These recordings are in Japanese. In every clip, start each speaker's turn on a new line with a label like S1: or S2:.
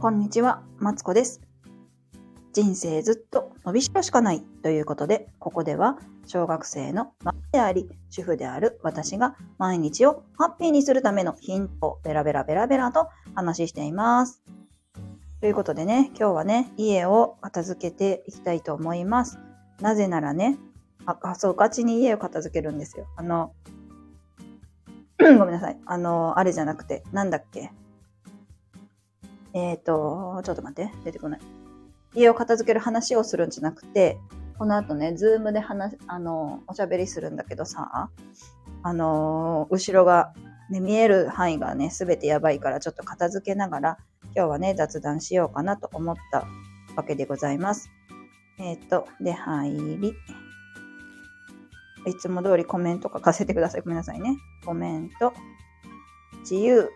S1: こんにちは、マツコです。人生ずっと伸びしろしかないということで、ここでは小学生のママであり、主婦である私が毎日をハッピーにするためのヒントをベラベラベラベラと話しています。ということでね、今日はね、家を片付けていきたいと思います。なぜならね、あ、そう、ガチに家を片付けるんですよ。あの、ごめんなさい。あの、あれじゃなくて、なんだっけ？えっ、ー、と、ちょっと待って、出てこない。家を片付ける話をするんじゃなくて、この後ね、ズームで話、あの、おしゃべりするんだけどさ、あの、後ろが、ね、見える範囲がね、すべてやばいから、ちょっと片付けながら、今日はね、雑談しようかなと思ったわけでございます。えっ、ー、と、で、入り。いつも通りコメント書かせてください。ごめんなさいね。コメント。自由。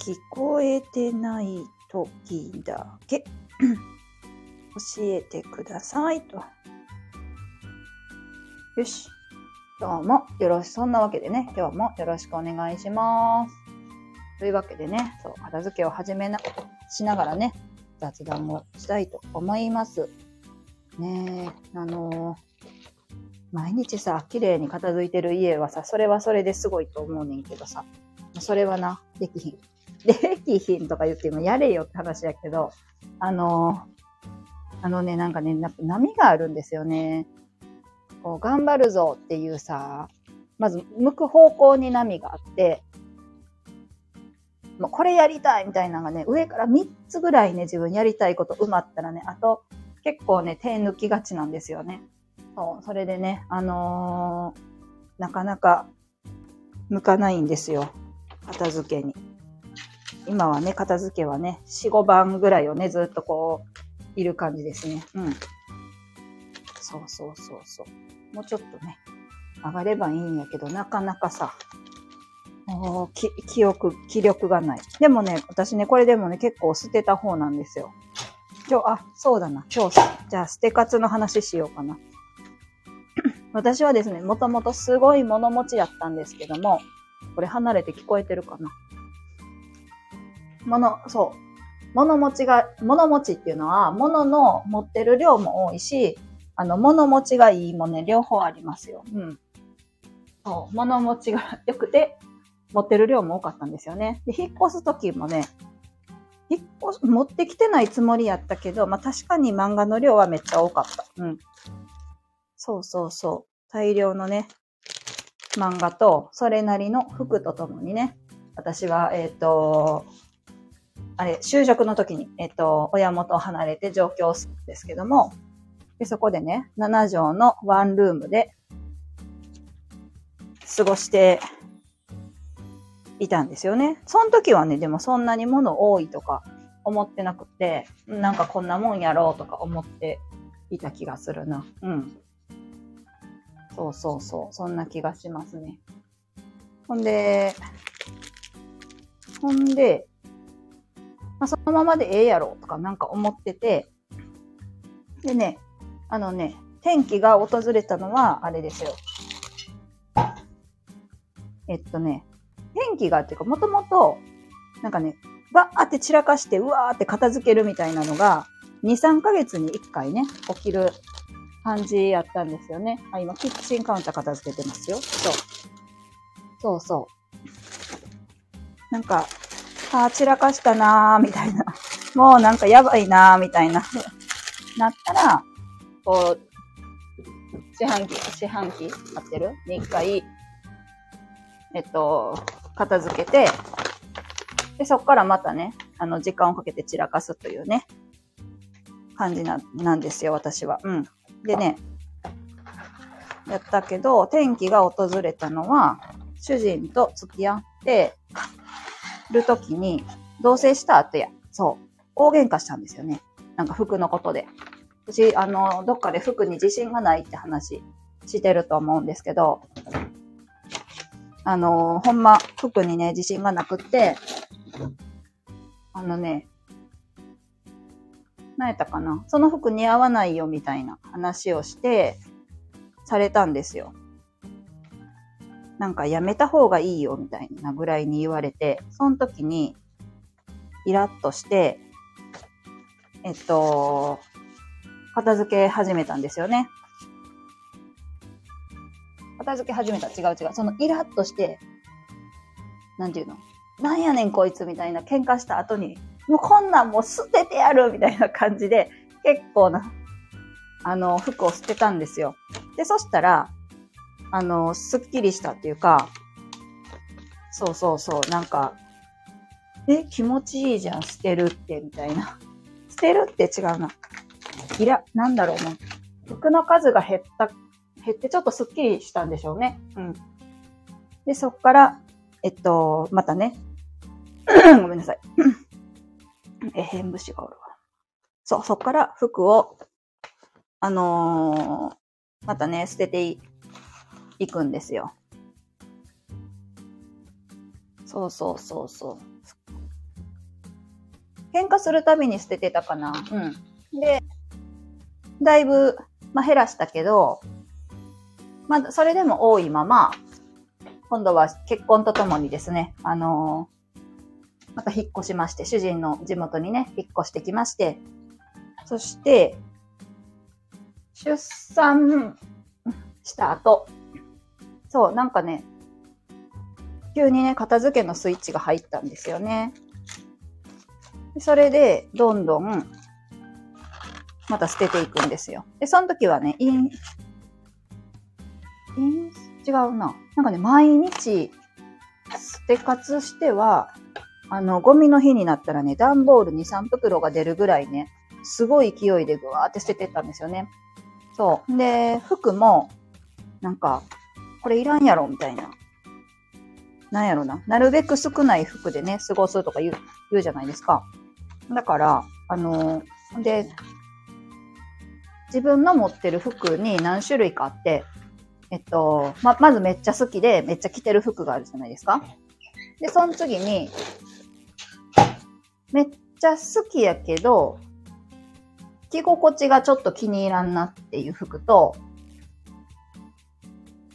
S1: 聞こえてない時だけ。教えてくださいと。よし。今日もよろし、そんなわけでね、今日もよろしくお願いします。というわけでね、そう、片付けを始めな、しながらね、雑談をしたいと思います。ねえ、あのー、毎日さ、綺麗に片付いてる家はさ、それはそれですごいと思うねんけどさ、それはな、できひん。できひんとか言ってもやれよって話やけど、あの、あのね、なんかね、波があるんですよね。こう、頑張るぞっていうさ、まず、向く方向に波があって、もうこれやりたいみたいなのがね、上から3つぐらいね、自分やりたいこと埋まったらね、あと、結構ね、手抜きがちなんですよね。そう、それでね、あのー、なかなか向かないんですよ。片付けに。今はね、片付けはね、4、5番ぐらいをね、ずっとこう、いる感じですね。うん。そうそうそうそう。もうちょっとね、上がればいいんやけど、なかなかさ、おき記憶、気力がない。でもね、私ね、これでもね、結構捨てた方なんですよ。今日、あ、そうだな。今日、じゃあ捨て活の話しようかな。私はですね、もともとすごい物持ちやったんですけども、これ離れて聞こえてるかな。物、そう。物持ちが、物持ちっていうのは、物の持ってる量も多いし、あの、物持ちがいいもね、両方ありますよ。うん。そう、物持ちが 良くて、持ってる量も多かったんですよね。で、引っ越すときもね、引っ越す、持ってきてないつもりやったけど、まあ確かに漫画の量はめっちゃ多かった。うん。そうそうそう。大量のね、漫画と、それなりの服とともにね、私は、えっ、ー、と、あれ、就職の時に、えっと、親元を離れて上京するんですけども、で、そこでね、7畳のワンルームで過ごしていたんですよね。その時はね、でもそんなに物多いとか思ってなくて、なんかこんなもんやろうとか思っていた気がするな。うん。そうそうそう。そんな気がしますね。ほんで、ほんで、まあ、そのままでええやろとかなんか思ってて、でね、あのね、天気が訪れたのは、あれですよ。えっとね、天気がっていうか、もともと、なんかね、バーって散らかして、うわーって片付けるみたいなのが、2、3ヶ月に1回ね、起きる感じやったんですよね。あ、今、キッチンカウンター片付けてますよ。そう。そうそう。なんか、あ、散らかしたなー、みたいな。もうなんかやばいなー、みたいな。なったら、こう、四半期、四半期合ってる？に一回、えっと、片付けて、で、そこからまたね、あの、時間をかけて散らかすというね、感じな、なんですよ、私は。うん。でね、やったけど、天気が訪れたのは、主人と付き合って、るときに、同棲した後や、そう、大喧嘩したんですよね。なんか服のことで。私、あの、どっかで服に自信がないって話してると思うんですけど、あの、ほんま、服にね、自信がなくって、あのね、何やったかなその服似合わないよみたいな話をして、されたんですよ。なんかやめた方がいいよみたいなぐらいに言われて、その時に、イラッとして、えっと、片付け始めたんですよね。片付け始めた。違う違う。そのイラッとして、なんていうの？なんやねんこいつみたいな喧嘩した後に、もうこんなんもう捨ててやるみたいな感じで、結構な、あの、服を捨てたんですよ。で、そしたら、あの、すっきりしたっていうか、そうそうそう、なんか、え、気持ちいいじゃん、捨てるって、みたいな。捨てるって違うな。いら、なんだろうな。服の数が減った、減ってちょっとすっきりしたんでしょうね。うん。で、そっから、えっと、またね。ごめんなさい。え、変節がおるわ。そう、そっから服を、あのーまたね、捨てていいいくんですよ。そうそうそうそう。喧嘩するたびに捨ててたかな。うん。で、だいぶ、まあ、減らしたけど、まだそれでも多いまま、今度は結婚とともにですね、あのーまた引っ越しまして、主人の地元にね、引っ越してきまして、そして、出産した後、そう、なんかね、急にね、片付けのスイッチが入ったんですよね。それで、どんどん、また捨てていくんですよ。で、その時はね、イン、イン、違うな。なんかね、毎日、捨て活しては、あの、ゴミの日になったらね、段ボール2、3袋が出るぐらいね、すごい勢いでぐわーって捨ててったんですよね。そう。で、服も、なんか、これいらんやろみたいな。なんやろな。なるべく少ない服でね、過ごすとか言う、言うじゃないですか。だから、あのーで、自分の持ってる服に何種類かあって、えっと、ま、まずめっちゃ好きで、めっちゃ着てる服があるじゃないですか。で、その次に、めっちゃ好きやけど、着心地がちょっと気に入らんなっていう服と、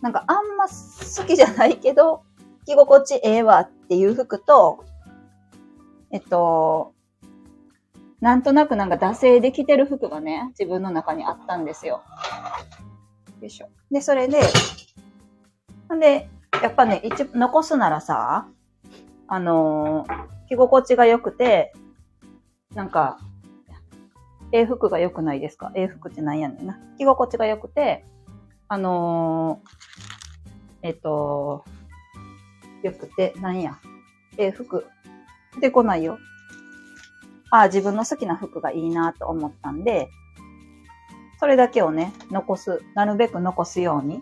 S1: なんかあんま好きじゃないけど、着心地ええわっていう服と、えっと、なんとなくなんか惰性で着てる服がね、自分の中にあったんですよ。よいしょ。で、それで、ほんで、やっぱね、一、残すならさ、あのー着心地が良くて、なんか、ええ服が良くないですか？ええ服ってなんやねんな。着心地が良くて、あのーえっ、と、良くて、なんや。ええ服。出てこないよ。ああ、自分の好きな服がいいなと思ったんで、それだけをね、残す、なるべく残すように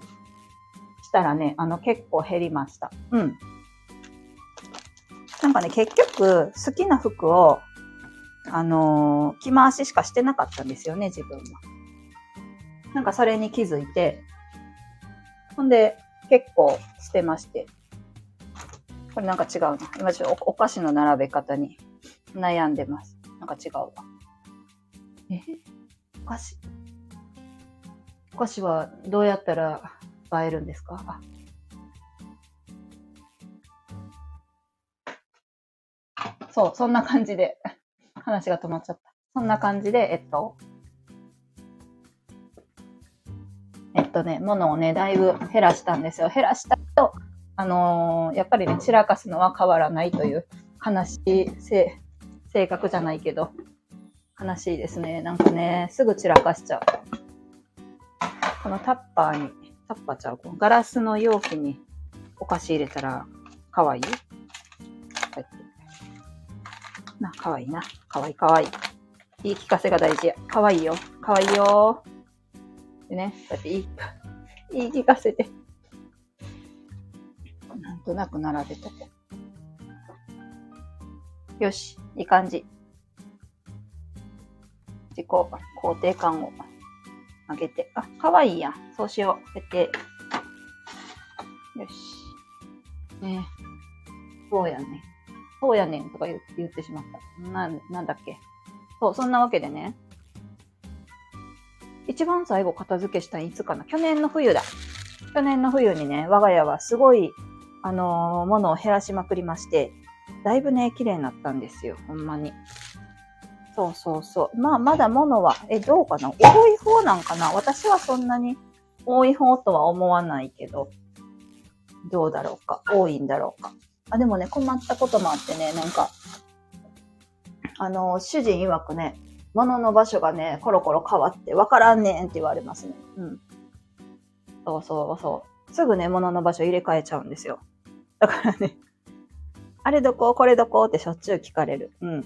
S1: したらね、あの、結構減りました。うん。なんかね、結局、好きな服を、あのー着回ししかしてなかったんですよね、自分は。なんかそれに気づいて、ほんで、結構捨てまして。これなんか違うな。今ちょっとお菓子の並べ方に悩んでます。なんか違うわ。え？お菓子？お菓子はどうやったら映えるんですか？そう、そんな感じで、話が止まっちゃった。そんな感じで、えっと、とね、物をね、だいぶ減らしたんですよ。減らしたけど、あのーやっぱりね、散らかすのは変わらないという悲しい性格じゃないけど、悲しいですね。なんかね、すぐ散らかしちゃう。このタッパーに、タッパーちゃう、このガラスの容器にお菓子入れたら、かわい？いな、かわいいな。かわいいかわいい。言い聞かせが大事や。かわいいよ。かわいいよ。でね、こうやって言い、言い聞かせて。なんとなく並べとこう。よし、いい感じ。自己肯定感を上げて。あ、かわいいやん。そうしよう。こうやって。よし。ねそうやね。そうやねんとか言ってしまった。なん、なんだっけ。そう、そんなわけでね。一番最後片付けしたいつかな？去年の冬だ。去年の冬にね、我が家はすごい、あのー物を減らしまくりまして、だいぶね、綺麗になったんですよ。ほんまに。そうそうそう。まあ、まだ物は、え、どうかな？多い方なんかな？私はそんなに多い方とは思わないけど、どうだろうか？多いんだろうか？あ、でもね、困ったこともあってね、なんか、あの、主人曰くね、物の場所がね、コロコロ変わって、わからんねんって言われますね。うん。そうそうそう。すぐね、物の場所入れ替えちゃうんですよ。だからね、あれどここれどこってしょっちゅう聞かれる。うん。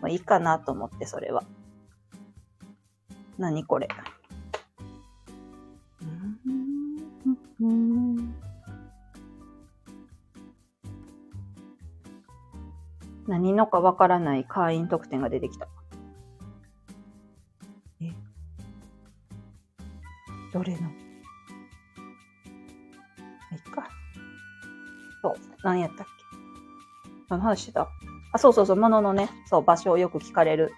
S1: まあ、いいかなと思って、それは。何これ。何のかわからない会員特典が出てきた。話してたあ、そうそうそう、もののね、そう、場所をよく聞かれる。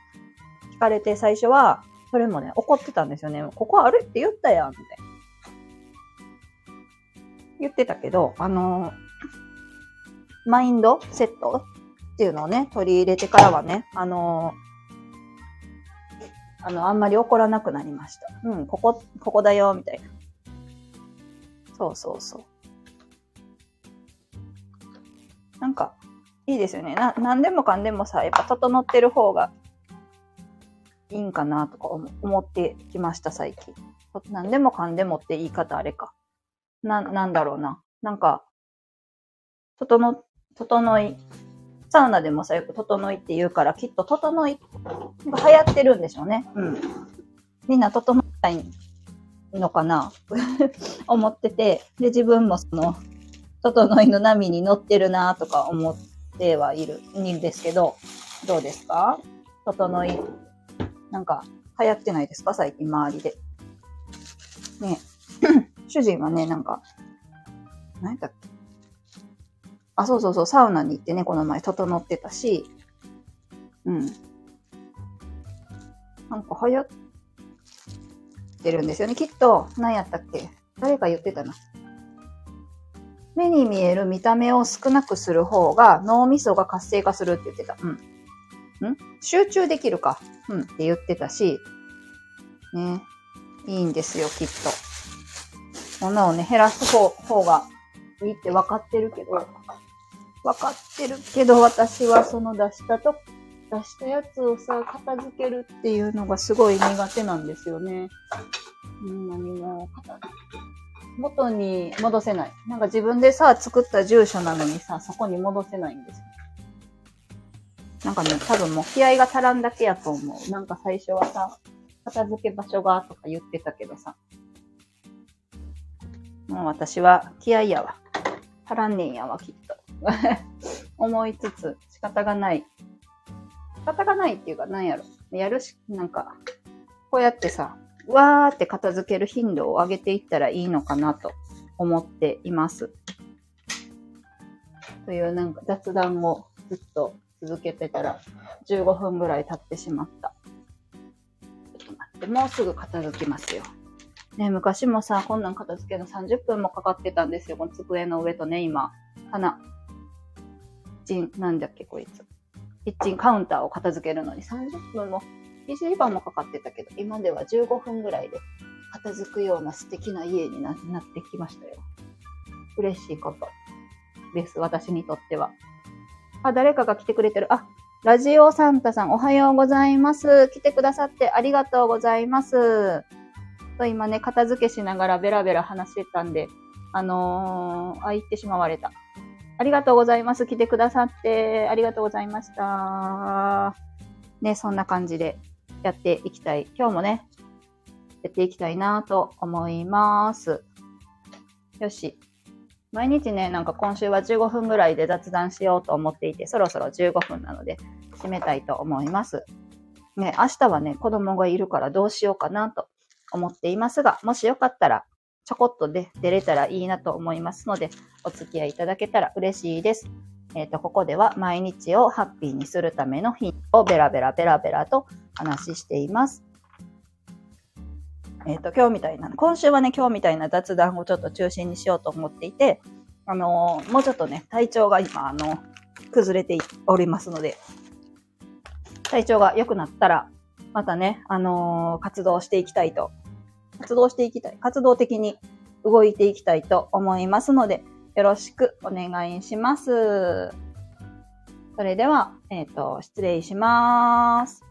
S1: 聞かれて最初は、それもね、怒ってたんですよね。ここあるって言ったやん、って。言ってたけど、あのー、マインドセットっていうのをね、取り入れてからはね、あのー、あの、あんまり怒らなくなりました。うん、ここ、ここだよ、みたいな。そうそうそう。なんか、いいですよね。な、なんでもかんでもさ、やっぱ整ってる方がいいんかなとか思ってきました、最近。なんでもかんでもって言い方あれか。な、なんだろうな。なんか、整、整い、サウナでもさ、よく整いって言うから、きっと整いが流行ってるんでしょうね。うん。みんな整いたいのかな？思ってて、で、自分もその、整いの波に乗ってるなとか思ってはいる、んですけど、どうですか？整い、なんか、流行ってないですか？最近周りで。ね 主人はね、なんか、何やったっけ？あ、そうそうそう、サウナに行ってね、この前、整ってたし、うん。なんか流行ってるんですよね。きっと、何やったっけ？誰か言ってたな。目に見える見た目を少なくする方が脳みそが活性化するって言ってた。うん。ん？集中できるか。うん。って言ってたし、ね。いいんですよ、きっと。物をね、減らす方方がいいって分かってるけど、分かってるけど、私はその出したと、出したやつをさ、片付けるっていうのがすごい苦手なんですよね。うん、何も片付け元に戻せない。なんか自分でさ、作った住所なのにさ、そこに戻せないんですよ。なんかね、多分もう気合が足らんだけやと思う。なんか最初はさ、片付け場所がとか言ってたけどさ。もう私は気合やわ。足らんねんやわ、きっと。思いつつ仕方がない。仕方がないっていうか、なんやろ。やるし、なんか、こうやってさ、わーって片付ける頻度を上げていったらいいのかなと思っています。というなんか雑談をずっと続けてたら15分ぐらい経ってしまった。ちょっと待って、もうすぐ片付きますよ。ね、昔もさ、こんなん片付けの30分もかかってたんですよ。この机の上とね、今、棚。キッチン、なんだっけ、こいつ。キッチンカウンターを片付けるのに30分も1時間もかかってたけど、今では15分ぐらいで片付くような素敵な家になってきましたよ。嬉しいことです、私にとっては。あ、誰かが来てくれてる。あ、ラジオサンタさんおはようございます。来てくださってありがとうございます。と今ね、片付けしながらベラベラ話してたんで、あのー、あ、行ってしまわれた。ありがとうございます。来てくださってありがとうございました。ね、そんな感じでやっていきたい。今日もね、やっていきたいなと思います。よし。毎日ね、なんか今週は15分ぐらいで雑談しようと思っていて、そろそろ15分なので締めたいと思います。ね、明日はね、子供がいるからどうしようかなと思っていますが、もしよかったらちょこっとで出れたらいいなと思いますので、お付き合いいただけたら嬉しいです。えっ、ー、と、ここでは毎日をハッピーにするためのヒントをベラベラベラベラと話しています。えっ、ー、と、今日みたいな、今週はね、今日みたいな雑談をちょっと中心にしようと思っていて、あのー、もうちょっとね、体調が今、あの、崩れておりますので、体調が良くなったら、またね、あの活動していきたいと、活動していきたい、活動的に動いていきたいと思いますので、よろしくお願いします。それでは、えっ、ー、と、失礼します。